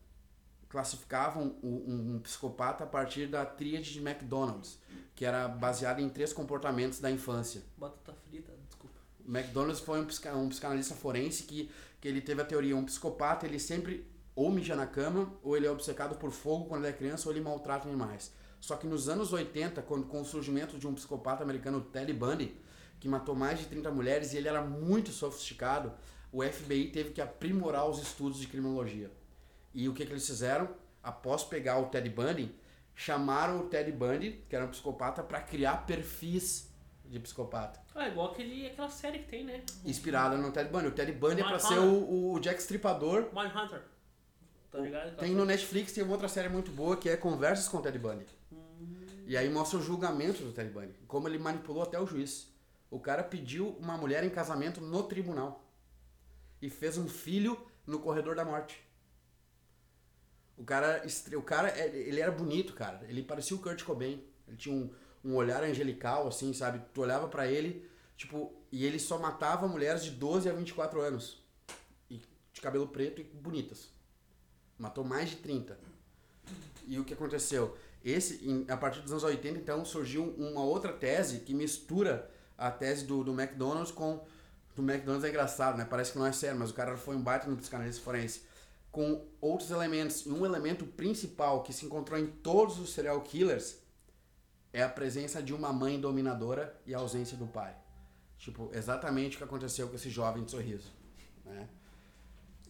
classificavam um, um psicopata a partir da tríade de McDonald's, que era baseada em três comportamentos da infância.
Batata frita, desculpa.
McDonald's foi um, um psicanalista forense que, que ele teve a teoria, um psicopata, ele sempre ou mija na cama, ou ele é obcecado por fogo quando ele é criança, ou ele maltrata animais. Só que nos anos 80, quando, com o surgimento de um psicopata americano, Ted Bundy, que matou mais de 30 mulheres e ele era muito sofisticado, o FBI teve que aprimorar os estudos de criminologia. E o que, que eles fizeram? Após pegar o Ted Bundy, chamaram o Ted Bundy, que era um psicopata, para criar perfis de psicopata.
Ah, igual aquele, aquela série que tem, né?
Inspirada no Ted Bundy. O Ted Bundy é pra
Mas
ser o, o Jack Stripador.
Mindhunter. Tá ligado?
Tem no Netflix, tem uma outra série muito boa que é Conversas com o Ted Bundy. E aí mostra o julgamento do Ted Bundy. Como ele manipulou até o juiz. O cara pediu uma mulher em casamento no tribunal. E fez um filho no corredor da morte. O cara, o cara, ele era bonito, cara. Ele parecia o Kurt Cobain. Ele tinha um, um olhar angelical, assim, sabe? Tu olhava pra ele, tipo, e ele só matava mulheres de 12 a 24 anos. E de cabelo preto e bonitas. Matou mais de 30. E o que aconteceu? Esse, em- a partir dos anos 80, então, surgiu uma outra tese que mistura a tese do, do McDonald's com. Do McDonald's é engraçado, né? Parece que não é sério, mas o cara foi um baita no psicanalista forense. Com outros elementos. E um elemento principal que se encontrou em todos os serial killers é a presença de uma mãe dominadora e a ausência do pai. Tipo, exatamente o que aconteceu com esse jovem de sorriso. Né?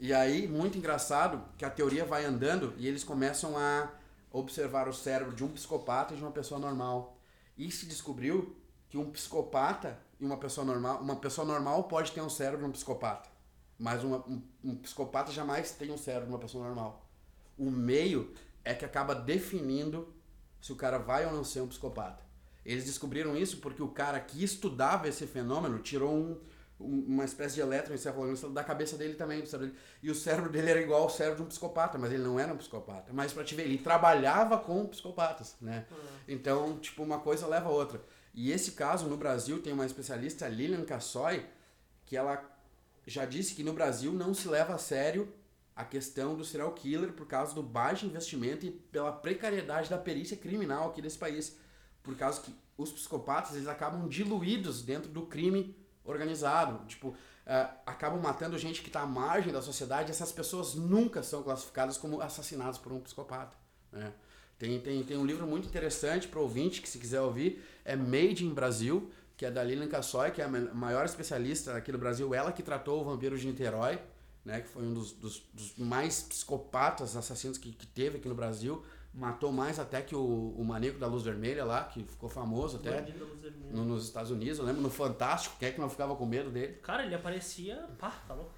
E aí, muito engraçado que a teoria vai andando e eles começam a observar o cérebro de um psicopata e de uma pessoa normal. E se descobriu que um psicopata e uma pessoa normal, uma pessoa normal pode ter um cérebro de um psicopata, mas uma- um, um psicopata jamais tem um cérebro de uma pessoa normal. O meio é que acaba definindo se o cara vai ou não ser um psicopata. Eles descobriram isso porque o cara que estudava esse fenômeno tirou um, um- uma espécie de eletroencefalograma da cabeça dele também, do cérebro dele. E o cérebro dele era igual ao cérebro de um psicopata, mas ele não era um psicopata. Mas pra te ver, ele trabalhava com psicopatas, né? Então, tipo, uma coisa leva a outra. E esse caso, no Brasil, tem uma especialista, Lilian Cassoy, que ela já disse que no Brasil não se leva a sério a questão do serial killer por causa do baixo investimento e pela precariedade da perícia criminal aqui desse país. Por causa que os psicopatas, eles acabam diluídos dentro do crime organizado. Tipo, eh, acabam matando gente que está à margem da sociedade. Essas pessoas nunca são classificadas como assassinadas por um psicopata. Né? Tem, tem, tem um livro muito interessante para ouvinte que se quiser ouvir, é Made in Brasil, que é da Lilian Cassoy, que é a maior especialista aqui do Brasil, ela que tratou o vampiro de Niterói, né, que foi um dos, dos, dos mais psicopatas assassinos que, que teve aqui no Brasil, matou mais até que o, o Maneco da Luz Vermelha lá, que ficou famoso até
Bandido da Luz Vermelha.
no- nos Estados Unidos, eu lembro no Fantástico, quem é que não ficava com medo dele?
Cara, ele aparecia. Pá, tá louco.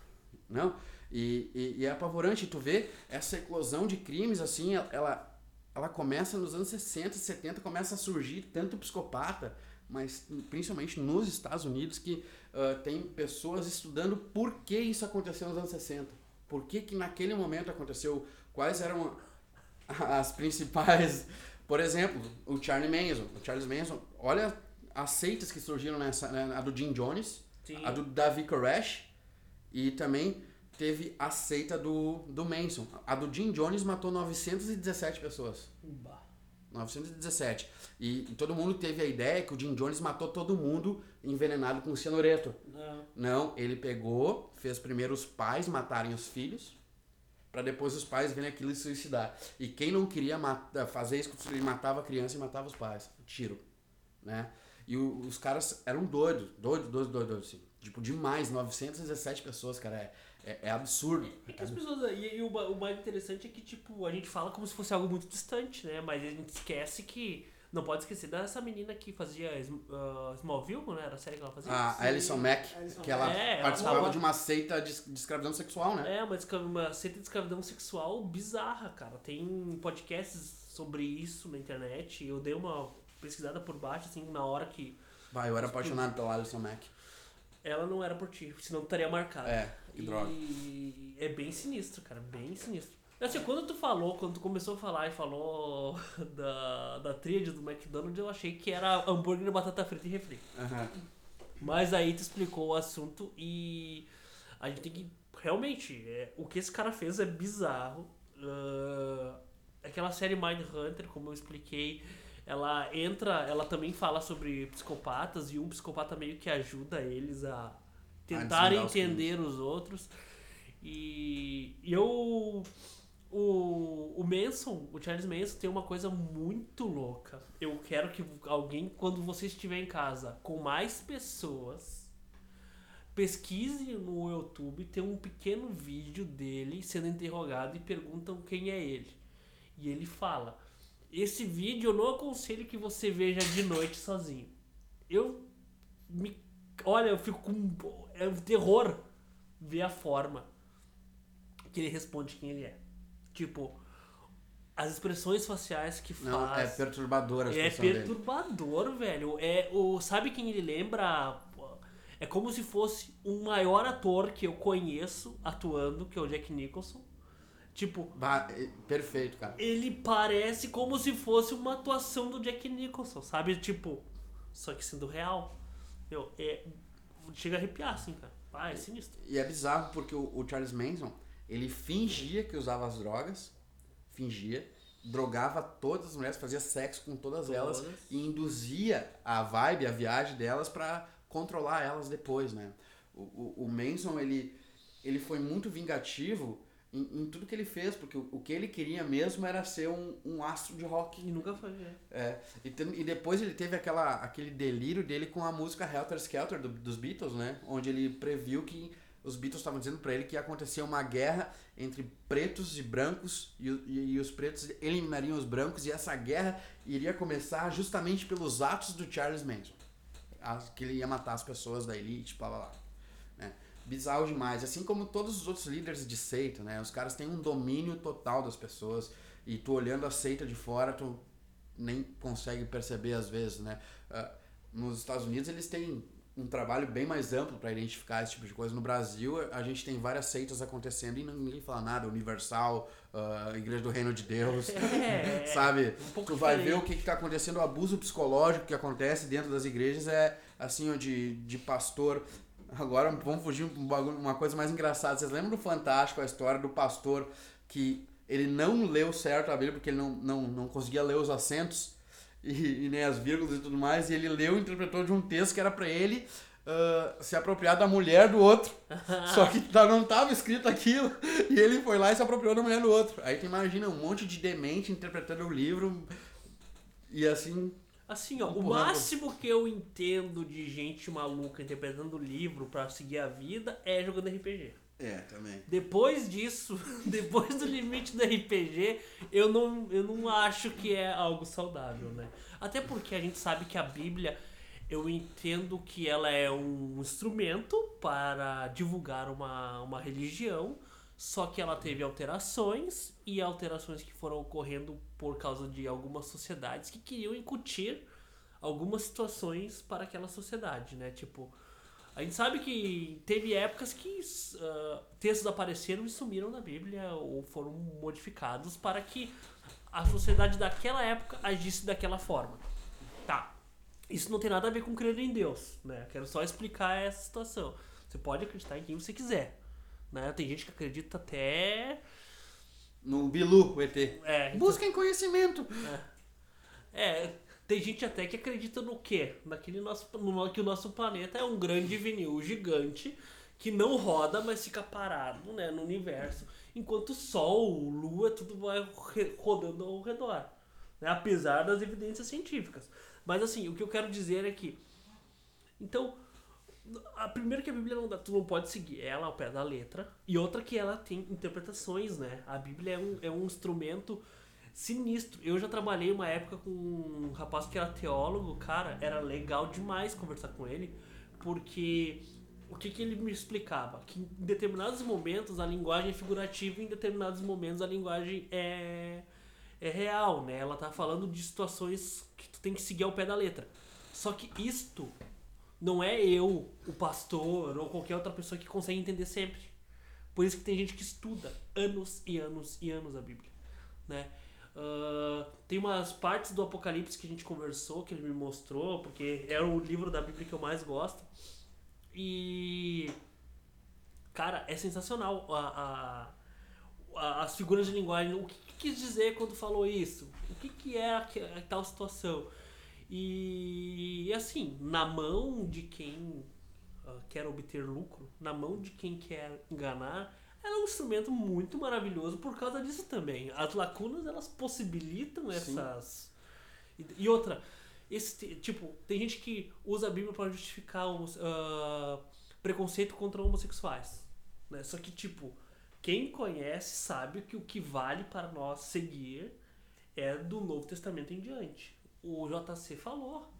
Não? E, e, e é apavorante tu ver essa eclosão de crimes, assim, ela, ela começa nos anos 60, 70, começa a surgir tanto psicopata, mas principalmente nos Estados Unidos, que ah, tem pessoas estudando por que isso aconteceu nos anos 60. Por que, que naquele momento aconteceu, quais eram [LAUGHS] as principais. Por exemplo, o Charlie Manson. O Charles Manson, olha as seitas que surgiram nessa, né, a do Jim Jones,
Sim.
a do Davi Koresh e também teve a seita do, do Manson. A do Jim Jones matou 917 pessoas.
Bah.
917. E, e todo mundo teve a ideia que o Jim Jones matou todo mundo envenenado com cianureto.
Não.
Não, ele pegou, fez primeiro os pais matarem os filhos, para depois os pais verem aquilo e se suicidar. E quem não queria mata- fazer isso, ele matava a criança e matava os pais. Tiro. Né? E o- os caras eram doidos, doidos, doidos, doidos, doidos, assim. Tipo, demais, 917 pessoas, cara, é, é, é absurdo.
É que as pessoas. E, e o, o mais interessante é que, tipo, a gente fala como se fosse algo muito distante, né? Mas a gente esquece que. Não pode esquecer dessa menina que fazia ah, Smallville, né? Era a série que ela fazia.
A Alison Mack,
Alison
que ela
É, ela
participava
tava-
de uma seita de, de escravidão sexual, né?
É, uma, uma seita de escravidão sexual bizarra, cara. Tem podcasts sobre isso na internet. Eu dei uma pesquisada por baixo, assim, na hora que
Vai, eu era apaixonado pela Alison Mack.
ela não era por ti, senão tu estaria marcado.
É, que droga.
E é bem sinistro, cara, bem sinistro. Assim, quando tu falou, quando tu começou a falar e falou [LAUGHS] da, da tríade do McDonald's, eu achei que era hambúrguer, batata frita e refri.
Aham.
Mas aí tu explicou o assunto e a gente tem que. Realmente, é, o que esse cara fez é bizarro. Ah, aquela série Mindhunter, como eu expliquei, ela entra, ela também fala sobre psicopatas e um psicopata meio que ajuda eles a tentar entender os outros. E eu. O, o Manson, o Charles Manson, tem uma coisa muito louca. Eu quero que alguém, quando você estiver em casa com mais pessoas, pesquise no YouTube, tem um pequeno vídeo dele sendo interrogado e perguntam quem é ele. E ele fala: Esse vídeo eu não aconselho que você veja de noite sozinho. Eu me. Olha, eu fico com. É um terror ver a forma que ele responde quem ele é. Tipo, as expressões faciais que
Não, é
faz.
perturbadora a
É
situação dele.
perturbador, velho. É o sabe quem ele lembra? É como se fosse um maior ator que eu conheço atuando, que é o Jack Nicholson. Tipo,
Bah, perfeito, cara.
ele parece como se fosse uma atuação do Jack Nicholson, sabe? Tipo, só que sendo real. Meu, é chega a arrepiar assim, cara. Ah, é sinistro.
E é bizarro porque o, o Charles Manson, ele fingia que usava as drogas, fingia, drogava todas as mulheres, fazia sexo com todas, elas
Todas.
e induzia a vibe, a viagem delas pra controlar elas depois, né? O, o, o Manson, ele, ele foi muito vingativo em, em tudo que ele fez, porque o, o que ele queria mesmo era ser um, um astro de rock.
E nunca foi, né?
É, e, tem- e depois ele teve aquela, aquele delírio dele com a música Helter Skelter do- dos Beatles, né? Onde ele previu que os Beatles estavam dizendo pra ele que ia acontecer uma guerra entre pretos e brancos e, e- e os pretos eliminariam os brancos e essa guerra iria começar justamente pelos atos do Charles Manson. As- Que ele ia matar as pessoas da elite, blá blá blá. né? Bizarro demais. Assim como todos os outros líderes de seita, né? Os caras têm um domínio total das pessoas e tu olhando a seita de fora, tu nem consegue perceber às vezes, né? Uh, nos Estados Unidos eles têm um trabalho bem mais amplo para identificar esse tipo de coisa. No Brasil, a gente tem várias seitas acontecendo e ninguém fala nada. Universal, uh, Igreja do Reino de Deus, [LAUGHS]
É, [LAUGHS]
sabe?
um
tu vai ver
diferente.
o que está acontecendo, o abuso psicológico que acontece dentro das igrejas é assim, de, de pastor. Agora vamos fugir um bagulho- uma coisa mais engraçada. Vocês lembram do Fantástico, a história do pastor que ele não leu certo a Bíblia porque ele não, não, não conseguia ler os acentos e, e nem as vírgulas e tudo mais, e ele leu e interpretou de um texto que era para ele ah, se apropriar da mulher do outro. [LAUGHS] Só que tá- não tava escrito aquilo. E ele foi lá e se apropriou da mulher do outro. Aí tu imagina um monte de demente interpretando o livro. E assim.
Assim, ó, o máximo que eu entendo de gente maluca interpretando livro pra seguir a vida é jogando RPG.
É, também.
Depois disso, [LAUGHS] depois do limite do RPG, eu não, eu não acho que é algo saudável, né? Até porque a gente sabe que a Bíblia, eu entendo que ela é um instrumento para divulgar uma, uma religião, só que ela teve alterações e alterações que foram ocorrendo por causa de algumas sociedades que queriam incutir algumas situações para aquela sociedade, né? Tipo, a gente sabe que teve épocas que ah, textos apareceram e sumiram da Bíblia ou foram modificados para que a sociedade daquela época agisse daquela forma. Tá. Isso não tem nada a ver com crer em Deus, né? Quero só explicar essa situação. Você pode acreditar em quem você quiser, né? Tem gente que acredita até
No Bilu, o ET.
é, então-
Busquem conhecimento.
É, tem gente até que acredita no quê? Naquele nosso, no, que o nosso planeta é um grande vinil gigante que não roda, mas fica parado né, no universo. Enquanto o Sol, Lua, tudo vai rodando ao redor. Né, apesar das evidências científicas. Mas assim, o que eu quero dizer é que. Então, a primeira que a Bíblia não dá, tu não pode seguir ela ao pé da letra. E outra que ela tem interpretações, né? A Bíblia é um, é um instrumento sinistro. Eu já trabalhei uma época com um rapaz que era teólogo, cara, era legal demais conversar com ele, porque o que, que ele me explicava? Que em determinados momentos a linguagem é figurativa e em determinados momentos a linguagem é, é real, né? Ela tá falando de situações que tu tem que seguir ao pé da letra. Só que isto não é eu, o pastor ou qualquer outra pessoa que consegue entender sempre. Por isso que tem gente que estuda anos e anos e anos a Bíblia, né? Ah, tem umas partes do Apocalipse que a gente conversou, que ele me mostrou, porque é o livro da Bíblia que eu mais gosto. E. Cara, é sensacional a, a- a- as figuras de linguagem. O que, que quis dizer quando falou isso? O que, que é aque- a tal situação? E assim, na mão de quem ah, quer obter lucro, na mão de quem quer enganar, ela é um instrumento muito maravilhoso por causa disso também. As lacunas elas possibilitam essas. E, e outra, esse tipo, tem gente que usa a Bíblia para justificar ah, preconceito contra homossexuais. Né? Só que, tipo, quem conhece sabe que o que vale para nós seguir é do Novo Testamento em diante. O JC falou.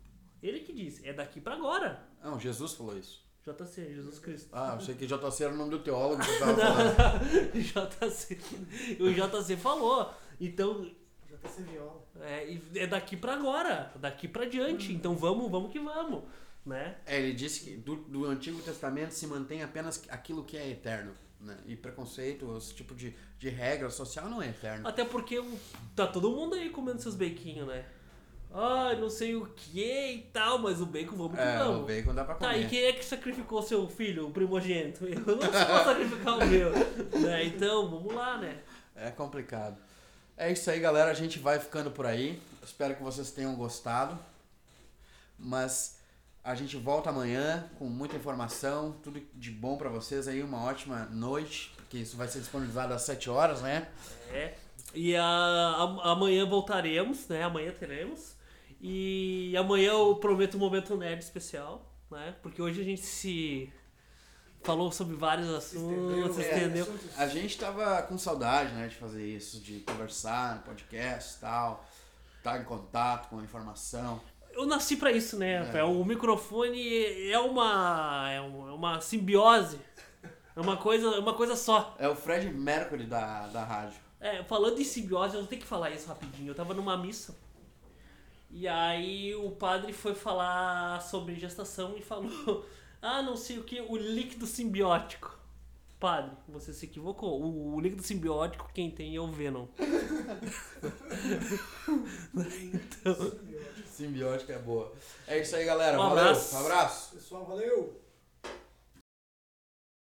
Ele que disse, é daqui para agora.
Não, Jesus falou isso.
JC, Jesus Cristo.
Ah, eu sei que JC era o nome do teólogo que eu tava [LAUGHS] falando.
JC. O JC falou. Então,
JC Viola.
é, é daqui pra agora, daqui pra diante. Então vamos, vamos que vamos, né?
É, ele disse que do, do Antigo Testamento se mantém apenas aquilo que é eterno. Né? E preconceito, esse tipo de, de regra social não é eterno.
Até porque tá todo mundo aí comendo seus bequinhos, né? Ai, não sei o que e tal, mas o bacon vamos que
É,
vamos.
o bacon dá pra
Tá,
comer.
e quem é que sacrificou seu filho, o primogênito? Eu não posso sacrificar o meu. [LAUGHS] Né? Então, vamos lá, né?
É complicado. É isso aí, galera. A gente vai ficando por aí. Espero que vocês tenham gostado. Mas a gente volta amanhã com muita informação, tudo de bom pra vocês aí, uma ótima noite, porque isso vai ser disponibilizado às 7 horas, né?
É. E a, a- amanhã voltaremos, né? Amanhã teremos. E amanhã eu prometo um momento nerd especial, né? Porque hoje a gente se falou sobre vários assuntos, se
é,
estendeu.
A gente tava com saudade, né, de fazer isso, de conversar no podcast e tal, estar em contato com a informação.
Eu nasci pra isso, né,
É.
O microfone é uma, é uma é uma simbiose. É uma coisa, é uma coisa só.
É o Fred Mercury da, da rádio.
É, falando em simbiose, eu tenho que falar isso rapidinho. Eu tava numa missa E aí o padre foi falar sobre gestação e falou: [LAUGHS] Ah, não sei o que, o líquido simbiótico. Padre, você se equivocou. O, o líquido simbiótico quem tem é o Venom. então, [LAUGHS]
Simbiótica é boa. É isso aí, galera.
Um
Valeu.
abraço.
Um abraço.
Pessoal, valeu!